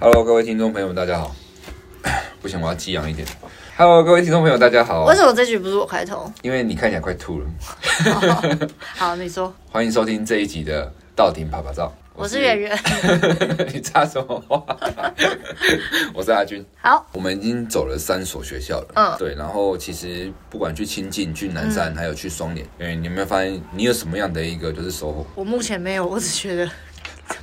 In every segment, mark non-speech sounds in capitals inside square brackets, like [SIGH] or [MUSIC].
Hello，各位听众朋友们，大家好。[COUGHS] 不行，我要激昂一点。Hello，各位听众朋友，大家好。为什么这句不是我开头？因为你看起来快吐了。好，你说。[LAUGHS] 欢迎收听这一集的到庭趴趴走。我是圆圆。[LAUGHS] 你插什么话？[LAUGHS] 我是阿军。好，我们已经走了三所学校了。嗯，对。然后其实不管去清境、去南山，嗯、还有去双连，因为你有没有发现你有什么样的一个就是收获？我目前没有，我只觉得。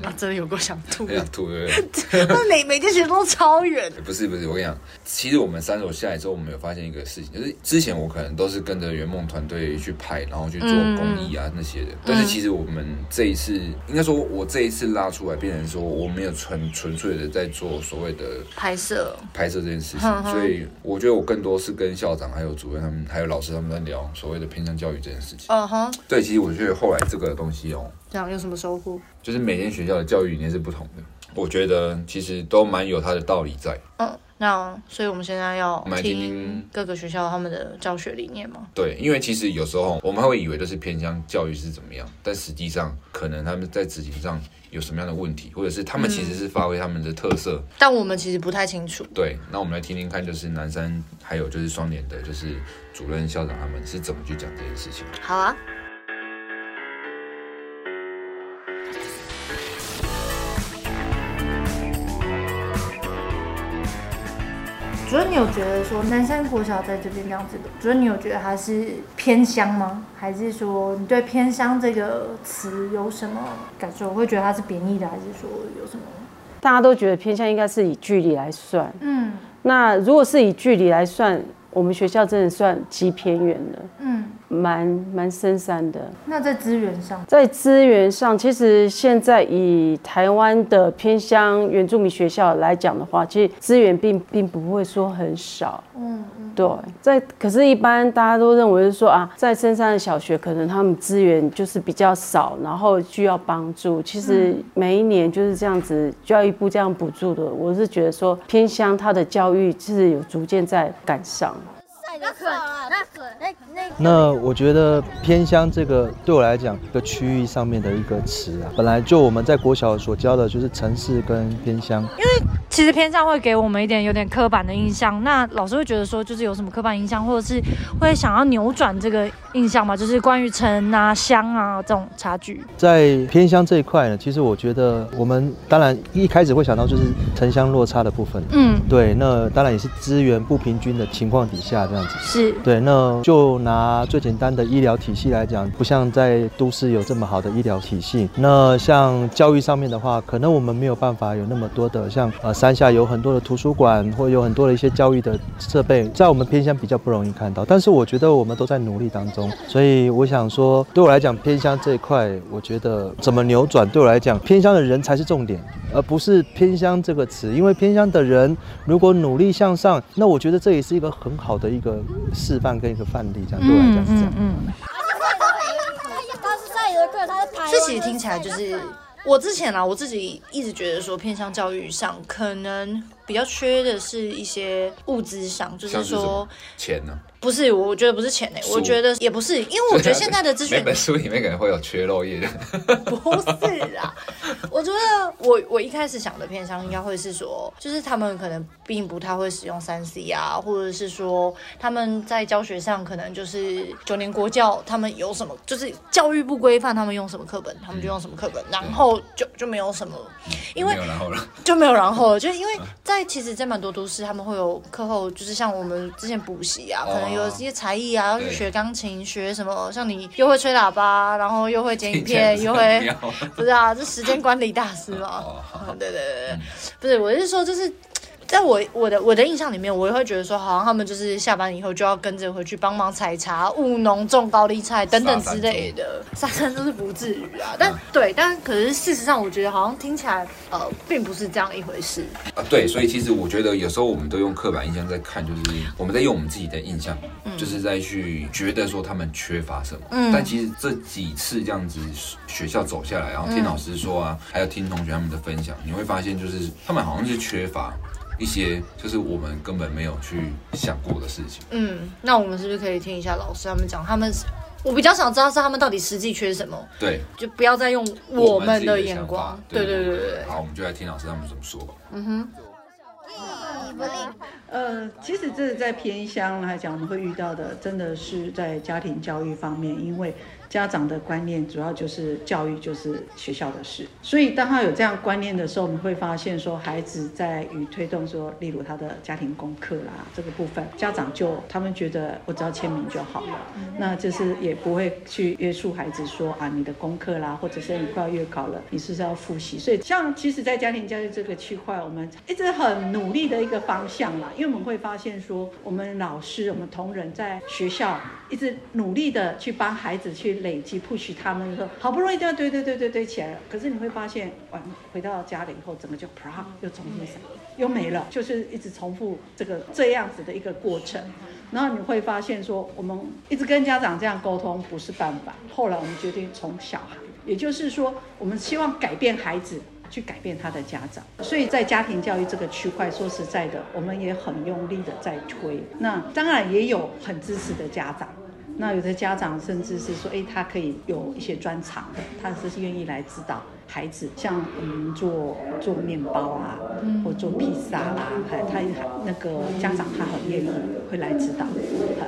他真的有够想吐，[LAUGHS] 想吐对不对？[LAUGHS] 每每天学都超远。[LAUGHS] 不是不是，我跟你讲，其实我们三所下来之后，我们有发现一个事情，就是之前我可能都是跟着圆梦团队去拍，然后去做公益啊那些的。但是其实我们这一次，应该说我这一次拉出来，变成说我没有纯纯粹的在做所谓的拍摄拍摄这件事情。所以我觉得我更多是跟校长、还有主任他们、还有老师他们在聊所谓的偏向教育这件事情。嗯哼。对，其实我觉得后来这个东西哦。这样有什么收获？就是每间学校的教育理念是不同的，我觉得其实都蛮有它的道理在。嗯，那所以我们现在要听各个学校他们的教学理念吗？对，因为其实有时候我们会以为都是偏向教育是怎么样，但实际上可能他们在执行上有什么样的问题，或者是他们其实是发挥他们的特色，嗯，但我们其实不太清楚。对，那我们来听听看，就是南山还有就是双联的，就是主任校长他们是怎么去讲这件事情。好啊。主任，你有觉得说南山国小在这边这样子的？主任，你有觉得它是偏乡吗？还是说你对偏乡这个词有什么感受？会觉得它是贬义的，还是说有什么？大家都觉得偏乡应该是以距离来算。嗯，那如果是以距离来算，我们学校真的算极偏远的。嗯。蛮蛮深山的。那在资源上，在资源上，其实现在以台湾的偏乡原住民学校来讲的话，其实资源并并不会说很少。嗯嗯。对，在可是，一般大家都认为是说啊，在深山的小学，可能他们资源就是比较少，然后需要帮助。其实每一年就是这样子，教育部这样补助的，我是觉得说偏乡它的教育其实有逐渐在赶上。那我觉得偏乡这个对我来讲，一个区域上面的一个词啊，本来就我们在国小所教的就是城市跟偏乡，因为其实偏向会给我们一点有点刻板的印象，那老师会觉得说就是有什么刻板印象，或者是会想要扭转这个印象吗？就是关于城啊、乡啊这种差距。在偏乡这一块呢，其实我觉得我们当然一开始会想到就是城乡落差的部分，嗯，对，那当然也是资源不平均的情况底下这样子，是对，那就。拿最简单的医疗体系来讲，不像在都市有这么好的医疗体系。那像教育上面的话，可能我们没有办法有那么多的，像呃山下有很多的图书馆，或有很多的一些教育的设备，在我们偏乡比较不容易看到。但是我觉得我们都在努力当中，所以我想说，对我来讲，偏乡这一块，我觉得怎么扭转，对我来讲，偏乡的人才是重点，而不是偏乡这个词。因为偏乡的人如果努力向上，那我觉得这也是一个很好的一个示范跟一个范例，这样。嗯嗯嗯，这其实听起来就是我之前啊，我自己一直觉得说偏向教育上可能比较缺的是一些物资上，就是说钱呢。不是，我觉得不是钱诶、欸，我觉得也不是，因为我觉得现在的资 [LAUGHS] 讯，每本书里面可能会有缺漏页。[LAUGHS] 不是啊，我觉得我我一开始想的偏向应该会是说，就是他们可能并不太会使用三 C 啊，或者是说他们在教学上可能就是九年国教，他们有什么就是教育不规范他们用什么课本，他们就用什么课本，然后就就没有什么，因为然后了就没有然后了，就因为在其实，在蛮多都市他们会有课后，就是像我们之前补习啊，可能。有一些才艺啊，要去学钢琴，学什么？像你又会吹喇叭，然后又会剪影片，又会 [LAUGHS] 不是啊？这时间管理大师嘛？对对对不是，我是说，就是。在我我的我的印象里面，我也会觉得说，好像他们就是下班以后就要跟着回去帮忙采茶、务农、种高丽菜等等之类的。沙山都是不至于啊，但、嗯、对，但可是事实上，我觉得好像听起来呃，并不是这样一回事啊。对，所以其实我觉得有时候我们都用刻板印象在看，就是我们在用我们自己的印象，嗯、就是在去觉得说他们缺乏什么。嗯。但其实这几次这样子学校走下来，然后听老师说啊，嗯、还有听同学他们的分享，你会发现就是他们好像是缺乏。一些就是我们根本没有去想过的事情。嗯，那我们是不是可以听一下老师他们讲，他们我比较想知道是他们到底实际缺什么。对，就不要再用我们的眼光。对对对对对。好，我们就来听老师他们怎么说吧。嗯哼。呃，其实这是在偏乡来讲，我们会遇到的，真的是在家庭教育方面，因为。家长的观念主要就是教育就是学校的事，所以当他有这样观念的时候，我们会发现说，孩子在于推动说，例如他的家庭功课啦这个部分，家长就他们觉得我只要签名就好了，那就是也不会去约束孩子说啊，你的功课啦，或者是你快要月考了，你是不是要复习？所以像其实，在家庭教育这个区块，我们一直很努力的一个方向啦，因为我们会发现说，我们老师、我们同仁在学校一直努力的去帮孩子去。累积 push 他们说好不容易这样堆堆堆堆堆起来了，可是你会发现，完回到家里以后，整个就啪又重新上，又没了，就是一直重复这个这样子的一个过程。然后你会发现说，我们一直跟家长这样沟通不是办法。后来我们决定从小孩，也就是说，我们希望改变孩子，去改变他的家长。所以在家庭教育这个区块，说实在的，我们也很用力的在推。那当然也有很支持的家长。那有的家长甚至是说，哎，他可以有一些专长的，他是愿意来指导。孩子，像我们做做面包啊，或做披萨啦，还他那个家长他很愿意会来指导，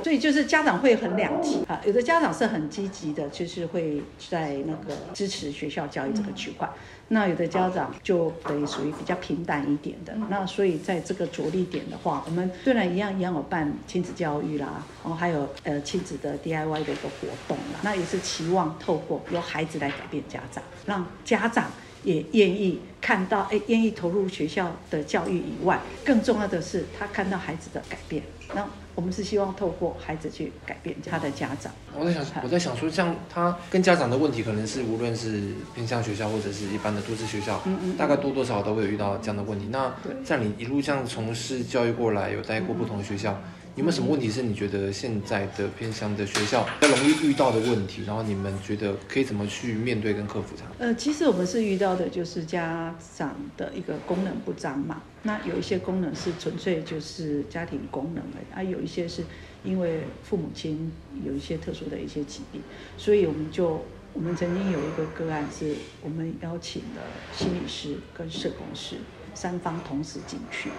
所以就是家长会很两极啊，有的家长是很积极的，就是会在那个支持学校教育这个区块。那有的家长就等于属于比较平淡一点的，那所以在这个着力点的话，我们虽然一样一样有办亲子教育啦，然后还有呃亲子的 DIY 的一个活动啦，那也是期望透过由孩子来改变家长，让家长也愿意看到，哎，愿意投入学校的教育以外，更重要的是他看到孩子的改变，那。我们是希望透过孩子去改变他的家长。我在想，我在想说，像他跟家长的问题，可能是无论是偏向学校或者是一般的都市学校，嗯嗯，大概多多少少都会有遇到这样的问题。那在你一路这样从事教育过来，有待过不同的学校。嗯有没有什么问题是你觉得现在的偏乡的学校比较容易遇到的问题？然后你们觉得可以怎么去面对跟克服它？呃，其实我们是遇到的就是家长的一个功能不彰嘛。那有一些功能是纯粹就是家庭功能而已，啊，有一些是因为父母亲有一些特殊的一些疾病，所以我们就我们曾经有一个个案是，我们邀请了心理师跟社工师三方同时进去，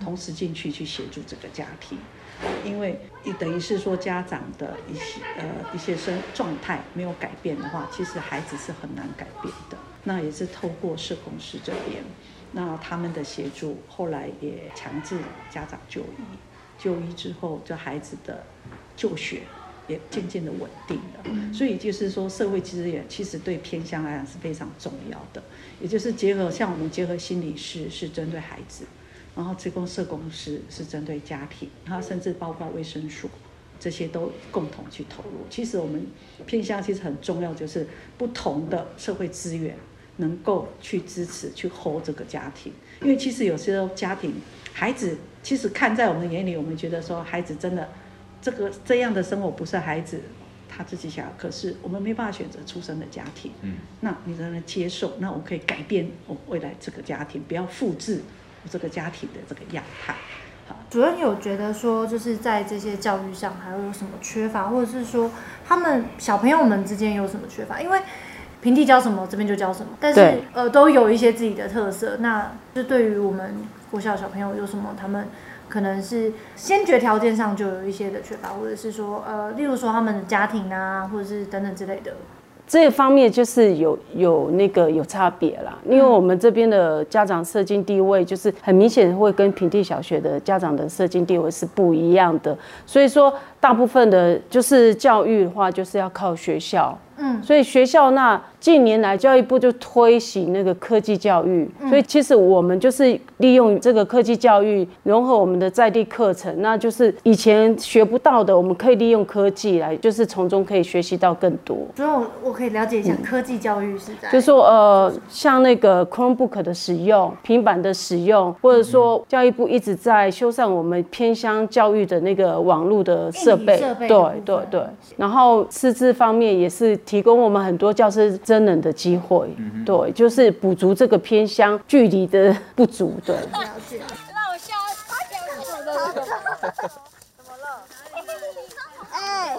同时进去去协助这个家庭。因为你等于是说家长的一些呃一些生状态没有改变的话，其实孩子是很难改变的。那也是透过社工师这边，那他们的协助，后来也强制家长就医，就医之后，这孩子的就学也渐渐的稳定了。所以就是说，社会其实也其实对偏乡来讲是非常重要的。也就是结合像我们结合心理师是针对孩子。然后，职工社工师是针对家庭，然后甚至包括卫生所，这些都共同去投入。其实我们偏向其实很重要，就是不同的社会资源能够去支持、去 hold 这个家庭。因为其实有时候家庭孩子，其实看在我们眼里，我们觉得说孩子真的这个这样的生活不是孩子他自己想要，可是我们没办法选择出生的家庭。嗯，那你才能接受？那我们可以改变我未来这个家庭，不要复制。这个家庭的这个样态，好，主任有觉得说，就是在这些教育上还有什么缺乏，或者是说他们小朋友们之间有什么缺乏？因为平地教什么，这边就教什么，但是呃都有一些自己的特色。那就对于我们国小小朋友有什么，他们可能是先决条件上就有一些的缺乏，或者是说呃，例如说他们的家庭啊，或者是等等之类的。这方面就是有有那个有差别啦，因为我们这边的家长社经地位就是很明显会跟平地小学的家长的社经地位是不一样的，所以说大部分的就是教育的话就是要靠学校，嗯，所以学校那。近年来，教育部就推行那个科技教育，所以其实我们就是利用这个科技教育融合我们的在地课程，那就是以前学不到的，我们可以利用科技来，就是从中可以学习到更多。所以我可以了解一下科技教育是在，就是说呃，像那个 Chromebook 的使用、平板的使用，或者说教育部一直在修缮我们偏乡教育的那个网络的设备，设备对对对。然后师资方面也是提供我们很多教师。真人的机会，对，就是补足这个偏乡距离的不足，对。了解。那我下八点五十的。怎么了？哎。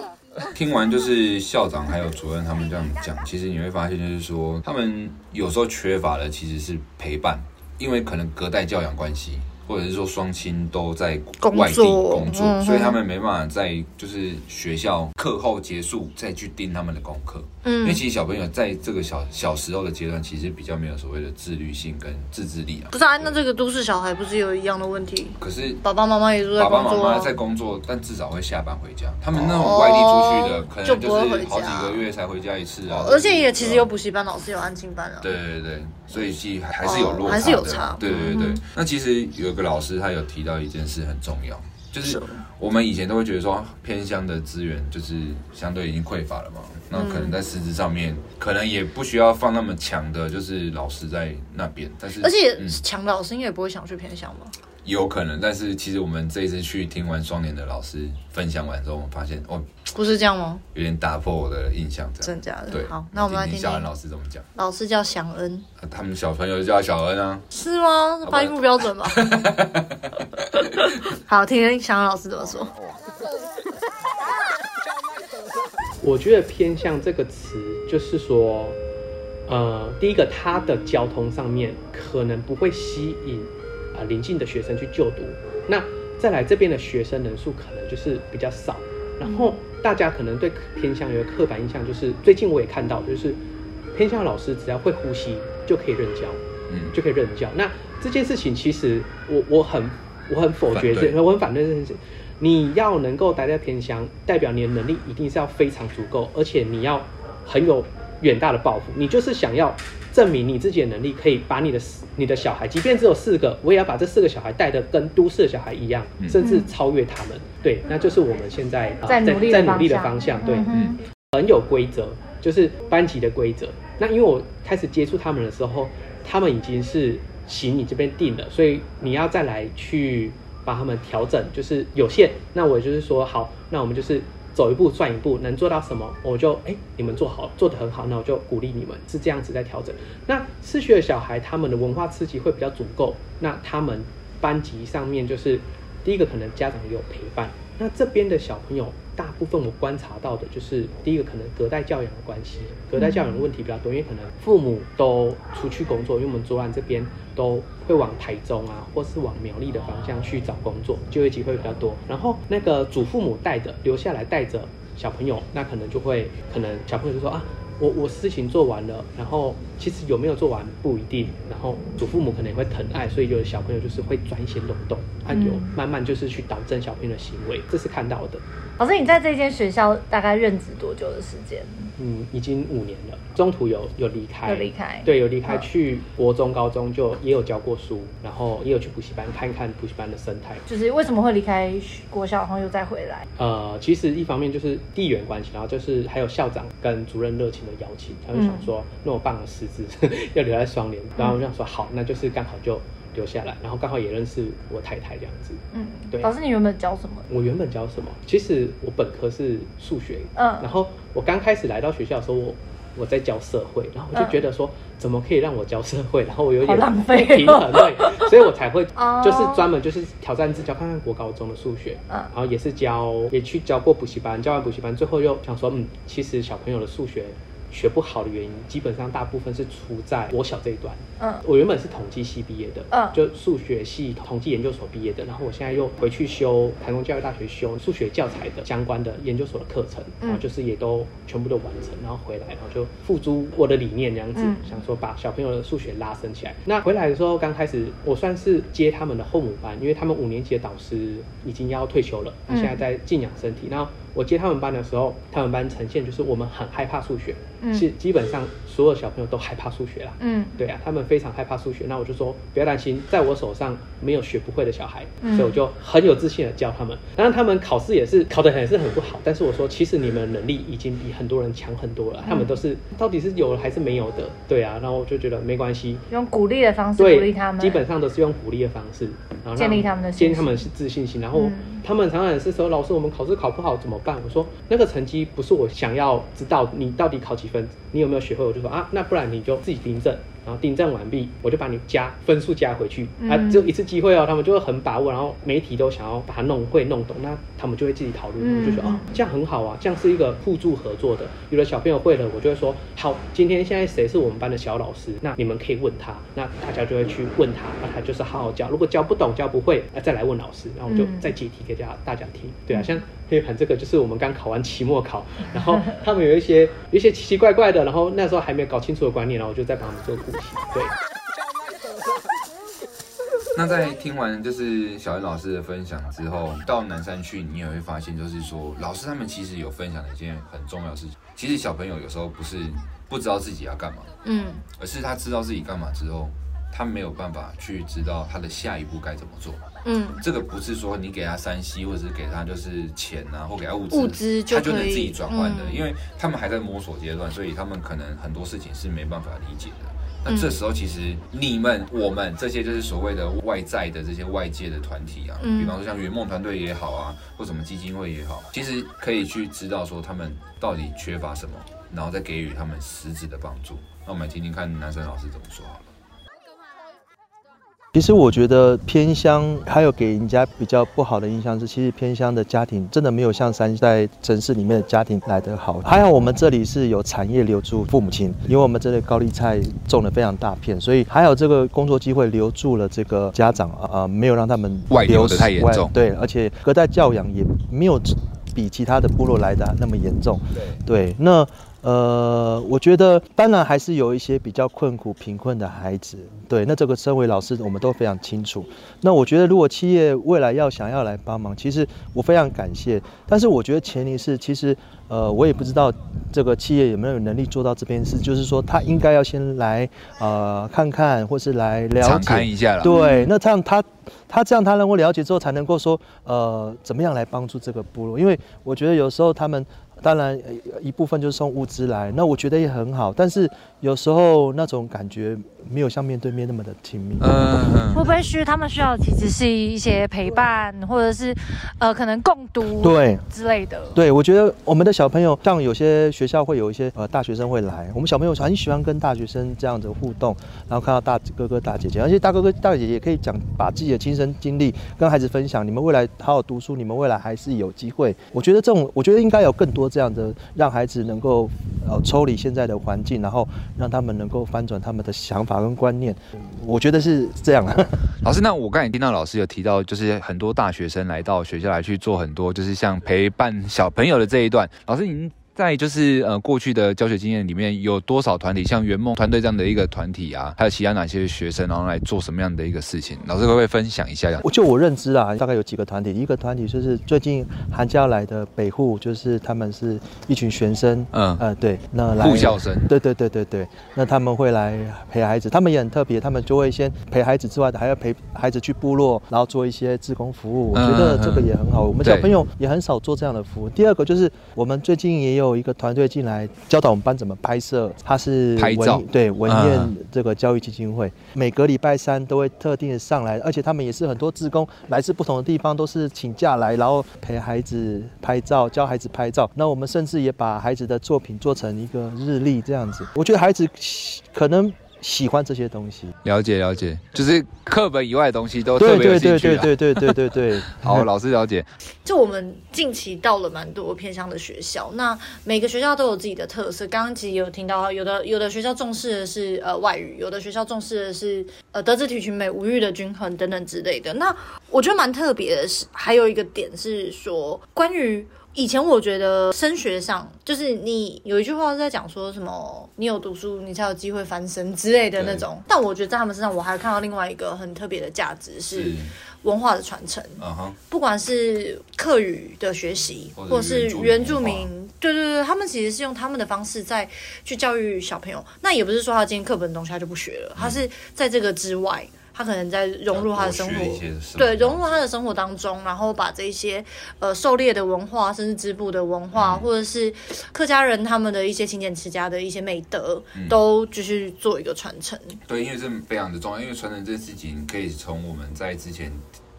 听完就是校长还有主任他们这样讲，其实你会发现就是说，他们有时候缺乏的其实是陪伴，因为可能隔代教养关系。或者是说双亲都在外地工作，嗯、所以他们没办法在就是学校课后结束再去盯他们的功课。嗯，因为其实小朋友在这个小小时候的阶段，其实比较没有所谓的自律性跟自制力啊。不是啊，那这个都市小孩不是有一样的问题？可是爸爸妈妈也都在工作，爸爸妈妈在工作，但至少会下班回家。他们那种外地出去的，可能就是好几个月才回家一次啊。而且也其实有补习班老师，有安静班啊。对对对，所以其实还是有落差，还是有差。对对对，那其实有个老师他有提到一件事很重要，就是我们以前都会觉得说偏乡的资源就是相对已经匮乏了嘛，那可能在师资上面可能也不需要放那么强的，就是老师在那边，但是而且强的老师应该也不会想去偏乡嘛。有可能，但是其实我们这一次去听完双年的老师分享完之后，我们发现哦，不是这样吗？有点打破我的印象，这样真假的？对，好，那我们来听听小恩老师怎么讲。老师叫祥恩，他们小朋友就叫小恩啊？是吗？发音不标准吧？[LAUGHS] 好，听听祥恩老师怎么说。[LAUGHS] 我觉得偏向这个词，就是说，呃，第一个，他的交通上面可能不会吸引。啊，临近的学生去就读，那再来这边的学生人数可能就是比较少，然后大家可能对偏乡有个刻板印象，就是最近我也看到，就是偏乡老师只要会呼吸就可以任教，嗯，就可以任教。那这件事情其实我我很我很否决这，我很反对这件事情。你要能够待在偏乡，代表你的能力一定是要非常足够，而且你要很有远大的抱负，你就是想要。证明你自己的能力，可以把你的你的小孩，即便只有四个，我也要把这四个小孩带的跟都市的小孩一样，甚至超越他们。对，那就是我们现在在努力在努力的方向。对，嗯，很有规则，就是班级的规则。那因为我开始接触他们的时候，他们已经是行你这边定了，所以你要再来去把他们调整，就是有限。那我就是说，好，那我们就是。走一步算一步，能做到什么，我就哎、你们做好，做得很好，那我就鼓励你们，是这样子在调整。那市区的小孩，他们的文化刺激会比较足够，那他们班级上面就是第一个，可能家长有陪伴。那这边的小朋友，大部分我观察到的就是第一个，可能隔代教养的关系，隔代教养的问题比较多，因为可能父母都出去工作，因为我们左岸这边都会往台中啊，或是往苗栗的方向去找工作，就业机会比较多。然后那个祖父母带着留下来带着小朋友，那可能就会可能小朋友就说啊。我我事情做完了，然后其实有没有做完不一定，然后祖父母可能也会疼爱，所以有的小朋友就是会钻一些漏洞，他有慢慢就是去导正小朋友的行为，这是看到的。老师，你在这间学校大概任职多久的时间？嗯，已经五年了。中途有有离开，有离开，对，有离开去国中、高中，就也有教过书，然后也有去补习班看看补习班的生态。就是为什么会离开国小，然后又再回来？呃，其实一方面就是地缘关系，然后就是还有校长跟主任热情的邀请，他就想说，嗯、那我办了 [LAUGHS] 要留在双联，然后我就想说好，那就是刚好就。留下来，然后刚好也认识我太太这样子。嗯，对。老师，你原本教什么？我原本教什么？其实我本科是数学。嗯。然后我刚开始来到学校的时候，我我在教社会，然后我就觉得说，怎么可以让我教社会？然后我有点浪费平衡，对，所以我才会 [LAUGHS] 就是专门就是挑战自教，看看国高中的数学。嗯。然后也是教，也去教过补习班，教完补习班，最后又想说，嗯，其实小朋友的数学。学不好的原因，基本上大部分是出在我小这一段。嗯，我原本是统计系毕业的，嗯，就数学系统计研究所毕业的。然后我现在又回去修台中教育大学修数学教材的相关的研究所的课程，然后就是也都全部都完成，然后回来，然后就付诸我的理念这样子，嗯、想说把小朋友的数学拉升起来。那回来的时候，刚开始我算是接他们的后母班，因为他们五年级的导师已经要退休了，他现在在静养身体。然后我接他们班的时候，他们班呈现就是我们很害怕数学。是基本上所有小朋友都害怕数学啦。嗯，对啊，他们非常害怕数学。那我就说不要担心，在我手上没有学不会的小孩，所以我就很有自信的教他们。当然他们考试也是考得很是很不好，但是我说其实你们能力已经比很多人强很多了。他们都是到底是有还是没有的？对啊，然后我就觉得没关系，用鼓励的方式鼓励他们，基本上都是用鼓励的方式，然后建立他们的建立他们是自信心。然后他们常常也是说，老师我们考试考不好怎么办？我说那个成绩不是我想要知道你到底考几分。你有没有学会？我就啊，那不然你就自己订正，然后订正完毕，我就把你加分数加回去。啊，只有一次机会哦，他们就会很把握，然后媒体都想要把它弄会弄懂，那他们就会自己讨论，嗯、就说哦，这样很好啊，这样是一个互助合作的。有的小朋友会了，我就会说好，今天现在谁是我们班的小老师？那你们可以问他，那大家就会去问他，那他就是好好教。如果教不懂、教不会，那再来问老师，然后我就再解题给大家大家听。对啊，像黑盘这个，就是我们刚考完期末考，然后他们有一些有一些奇奇怪怪的，然后那时候还没有搞清楚的观念，然后我就再帮他们做。对。[LAUGHS] 那在听完就是小恩老师的分享之后，到南山去，你也会发现，就是说老师他们其实有分享的一件很重要的事情。其实小朋友有时候不是不知道自己要干嘛，嗯，而是他知道自己干嘛之后，他没有办法去知道他的下一步该怎么做。嗯，这个不是说你给他 3C，或者是给他就是钱啊，或给他物资，物资他就能自己转换的，嗯，因为他们还在摸索阶段，所以他们可能很多事情是没办法理解的。那这时候，其实你们、我们这些就是所谓的外在的这些外界的团体啊，比方说像圆梦团队也好啊，或什么基金会也好，其实可以去知道说他们到底缺乏什么，然后再给予他们实质的帮助。那我们来听听看男生老师怎么说好了。其实我觉得偏乡还有给人家比较不好的印象是，其实偏乡的家庭真的没有像山在城市里面的家庭来得好。还好我们这里是有产业留住父母亲，因为我们这里高丽菜种的非常大片，所以还有这个工作机会留住了这个家长啊、呃，没有让他们外流的太严重。对，而且隔代教养也没有比其他的部落来的那么严重。对，对，那。呃，我觉得当然还是有一些比较困苦、贫困的孩子，对。那这个身为老师，我们都非常清楚。那我觉得，如果企业未来要想要来帮忙，其实我非常感谢。但是我觉得前提是，其实呃，我也不知道这个企业有没有能力做到这边事，就是说他应该要先来呃看看，或是来了解一下了。对，那这样他他这样他能够了解之后，才能够说呃怎么样来帮助这个部落，因为我觉得有时候他们。当然，一部分就是送物资来，那我觉得也很好。但是有时候那种感觉没有像面对面那么的亲密。嗯，会不会需他们需要其实是一些陪伴，或者是呃可能共读对之类的？对，我觉得我们的小朋友，像有些学校会有一些呃大学生会来，我们小朋友很喜欢跟大学生这样子互动，然后看到大哥哥大姐姐，而且大哥哥大姐姐也可以讲把自己的亲身经历跟孩子分享。你们未来好好读书，你们未来还是有机会。我觉得这种，我觉得应该有更多。这样的让孩子能够呃抽离现在的环境，然后让他们能够翻转他们的想法跟观念，我觉得是这样的。老师，那我刚才听到老师有提到，就是很多大学生来到学校来去做很多，就是像陪伴小朋友的这一段，老师您。在就是呃过去的教学经验里面，有多少团体像圆梦团队这样的一个团体啊？还有其他哪些学生然后来做什么样的一个事情？老师会不会分享一下？我就我认知啊，大概有几个团体。一个团体就是最近寒假来的北户，就是他们是一群学生，嗯呃对，那来护校生，对对对对对，那他们会来陪孩子，他们也很特别，他们就会先陪孩子之外的，还要陪孩子去部落，然后做一些志工服务。我觉得这个也很好，嗯、我们小朋友也很少做这样的服务。第二个就是我们最近也有。有一个团队进来教导我们班怎么拍摄，他是拍照，对文彦这个教育基金会，每个礼拜三都会特定的上来，而且他们也是很多志工来自不同的地方，都是请假来，然后陪孩子拍照，教孩子拍照。那我们甚至也把孩子的作品做成一个日历这样子。我觉得孩子可能。喜欢这些东西，了解了解，就是课本以外的东西都特别有兴趣。对对对对对对 [LAUGHS] 对对。好，老师了解。就我们近期到了蛮多偏乡的学校，那每个学校都有自己的特色。刚刚其实有听到，有的有的学校重视的是呃外语，有的学校重视的是呃德智体群美五育的均衡等等之类的。那我觉得蛮特别的是，还有一个点是说关于。以前我觉得升学上，就是你有一句话是在讲说什么，你有读书，你才有机会翻身之类的那种。但我觉得在他们身上，我还看到另外一个很特别的价值是文化的传承。不管是客语的学习，或者是原住民，对对对，他们其实是用他们的方式在去教育小朋友。那也不是说他今天课本的东西他就不学了，他是在这个之外。他可能在融入他的生活，对，融入他的生活当中，然后把这些呃狩猎的文化，甚至织布的文化，嗯、或者是客家人他们的一些勤俭持家的一些美德，嗯、都继续做一个传承。对，因为这非常的重要，因为传承这件事情，可以从我们在之前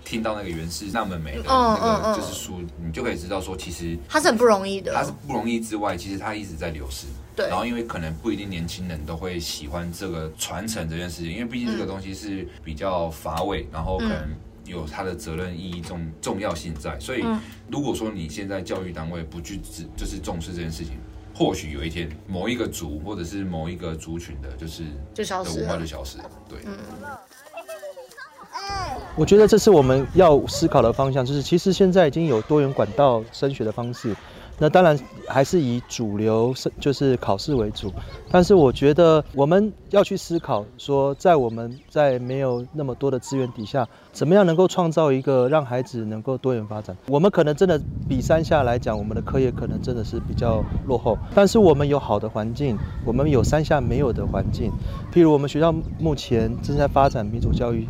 听到那个原始那么美的那个就是书，你就可以知道说，其实它是很不容易的，它是不容易之外，其实它一直在流失。对。然后因为可能不一定年轻人都会喜欢这个传承这件事情，因为毕竟这个东西是比较乏味，然后可能有它的责任意义重重要性在。所以如果说你现在教育单位不去只就是重视这件事情，或许有一天某一个族或者是某一个族群的，就是就消失了，文化就消失了。对。嗯我觉得这是我们要思考的方向，就是其实现在已经有多元管道升学的方式，那当然还是以主流是就是考试为主，但是我觉得我们要去思考说，在我们在没有那么多的资源底下，怎么样能够创造一个让孩子能够多元发展？我们可能真的比山下来讲，我们的课业可能真的是比较落后，但是我们有好的环境，我们有山下没有的环境，譬如我们学校目前正在发展民主教育。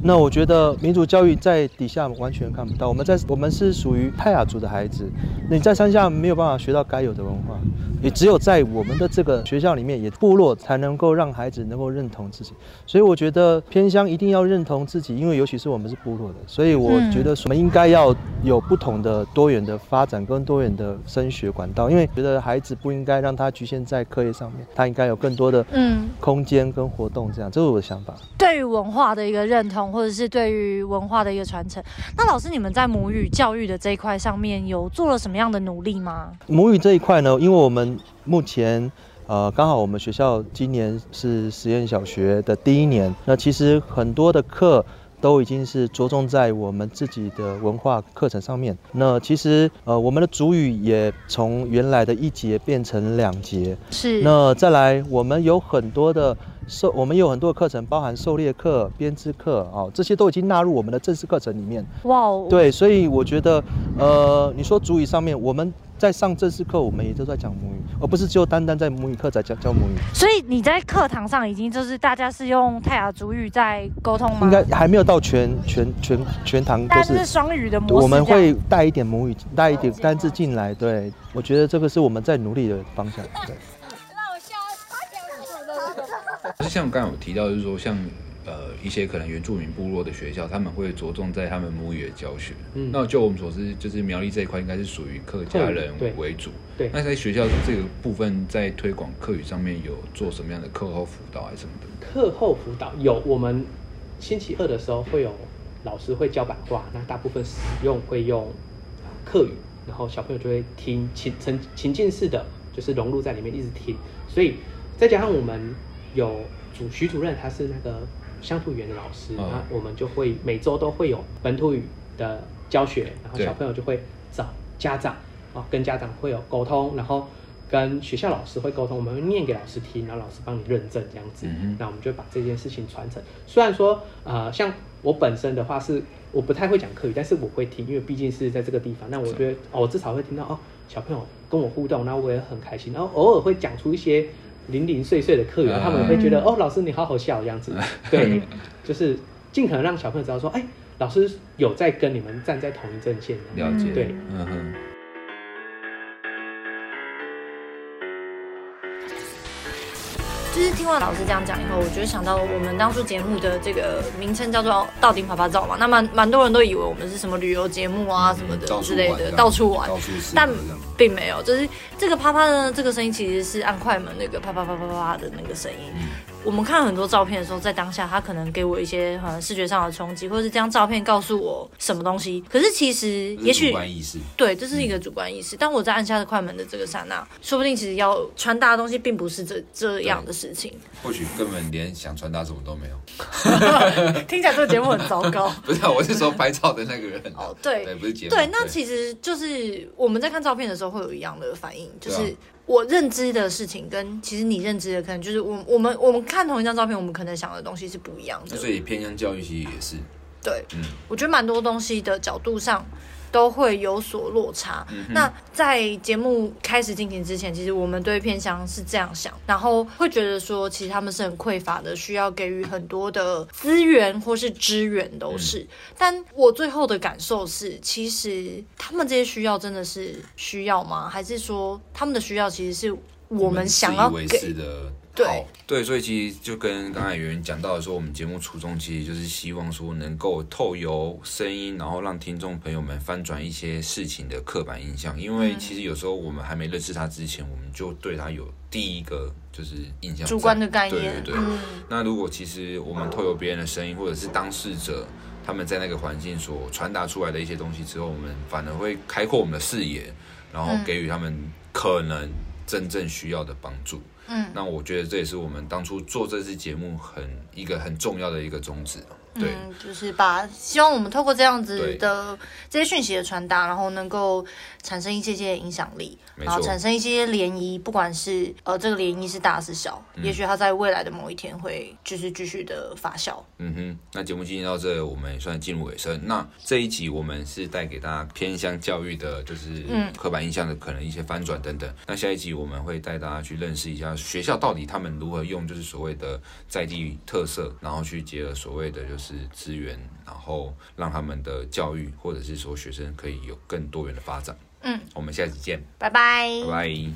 那我觉得民主教育在底下完全看不到。我们在我们是属于泰雅族的孩子，你在山下没有办法学到该有的文化，也只有在我们的这个学校里面，也部落才能够让孩子能够认同自己。所以我觉得偏乡一定要认同自己，因为尤其我们是部落的，所以我觉得我们应该要有不同的多元的发展跟多元的升学管道，因为觉得孩子不应该让他局限在课业上面，他应该有更多的嗯空间跟活动，这样这是我的想法。对于文化的一个认同。或者是对于文化的一个传承，那老师你们在母语教育的这一块上面有做了什么样的努力吗？母语这一块呢，因为我们目前呃刚好我们学校今年是实验小学的第一年，那其实很多的课都已经是着重在我们自己的文化课程上面。那其实呃我们的主语也从原来的一节变成两节，是。那再来我们有很多的。狩，我们有很多的课程，包含狩猎课、编织课，哦，这些都已经纳入我们的正式课程里面。哇哦！对，所以我觉得，呃，你说主语上面，我们在上正式课，我们也都在讲母语，而不是只有单单在母语课在教教母语。所以你在课堂上已经就是大家是用泰雅族语在沟通吗？应该还没有到全全全全堂都是双语的模式。我们会带一点母语，带一点单字进来。对，我觉得这个是我们在努力的方向。对。[LAUGHS] 就像刚才有提到，就是说像呃一些可能原住民部落的学校，他们会着重在他们母语的教学。嗯，那就我们所知，就是苗栗这一块应该是属于客家人为主。对。那在学校这个部分，在推广客语上面有做什么样的课后辅导还是什么的？课后辅导有，我们星期二的时候会有老师会教版画，那大部分使用会用客语，然后小朋友就会听情情情境式的，就是融入在里面一直听，所以再加上我们。有主徐主任，他是那个乡土语言的老师，那、嗯、我们就会每周都会有本土语的教学，然后小朋友就会找家长啊，跟家长会有沟通，然后跟学校老师会沟通，我们会念给老师听，然后老师帮你认证这样子，嗯、那我们就把这件事情传承。虽然说呃，像我本身的话是我不太会讲客语，但是我会听，因为毕竟是在这个地方，那我觉得哦，我至少会听到哦，小朋友跟我互动，然后我也很开心，然后偶尔会讲出一些。零零碎碎的课语，他们会觉得、嗯、哦，老师你好好笑这样子，对，就是尽可能让小朋友知道说，哎、欸，老师有在跟你们站在同一阵线，了解，对，嗯哼。就是听完老师这样讲以后，我就想到我们当初节目的这个名称叫做《到顶啪啪照》嘛，那蛮蛮多人都以为我们是什么旅游节目啊什么的之类的，到处玩，但并没有，就是这个啪啪的这个声音其实是按快门那个啪啪啪啪啪的那个声音。我们看很多照片的时候，在当下，他可能给我一些呃视觉上的冲击，或者是这张照片告诉我什么东西。可是其实，也许对，这是一个主观意识。当我在按下的快门的这个刹那，说不定其实要传达的东西并不是这这样的事情。或许根本连想传达什么都没有。[LAUGHS] 听起来这个节目很糟糕。[LAUGHS] 不是，啊我是说拍照的那个人。[LAUGHS] 哦，对，对，不是节目。对，那其实就是我们在看照片的时候会有一样的反应，就是。我认知的事情跟其实你认知的可能就是我我们我们看同一张照片，我们可能想的东西是不一样的。所以偏向教育其实也是。对，嗯，我觉得蛮多东西的角度上。都会有所落差。嗯、那在节目开始进行之前，其实我们对偏乡是这样想，然后会觉得说，其实他们是很匮乏的，需要给予很多的资源或是支援都是。嗯、但我最后的感受是，其实他们这些需要真的是需要吗？还是说他们的需要其实是我们想要给？对对，所以其实就跟刚才圆圆讲到的说，我们节目初衷其实就是希望说能够透由声音，然后让听众朋友们翻转一些事情的刻板印象。因为其实有时候我们还没认识他之前，我们就对他有第一个就是印象，主观的概念。对对对。嗯、那如果其实我们透由别人的声音，或者是当事者他们在那个环境所传达出来的一些东西之后，我们反而会开阔我们的视野，然后给予他们可能真正需要的帮助。嗯，嗯那我觉得这也是我们当初做这次节目很一个很重要的一个宗旨。对、嗯，就是把希望我们透过这样子的这些讯息的传达，然后能够产生一些些影响力，然后产生一些涟漪，不管是呃这个涟漪是大是小，嗯、也许它在未来的某一天会就是继续的发酵。嗯哼，那节目进行到这，我们也算进入尾声。那这一集我们是带给大家偏向教育的，就是刻板印象的可能一些翻转等等。嗯、那下一集我们会带大家去认识一下学校到底他们如何用就是所谓的在地特色，然后去结合所谓的就是。是资源，然后让他们的教育或者是说学生可以有更多元的发展。嗯，我们下期见，拜拜，拜拜。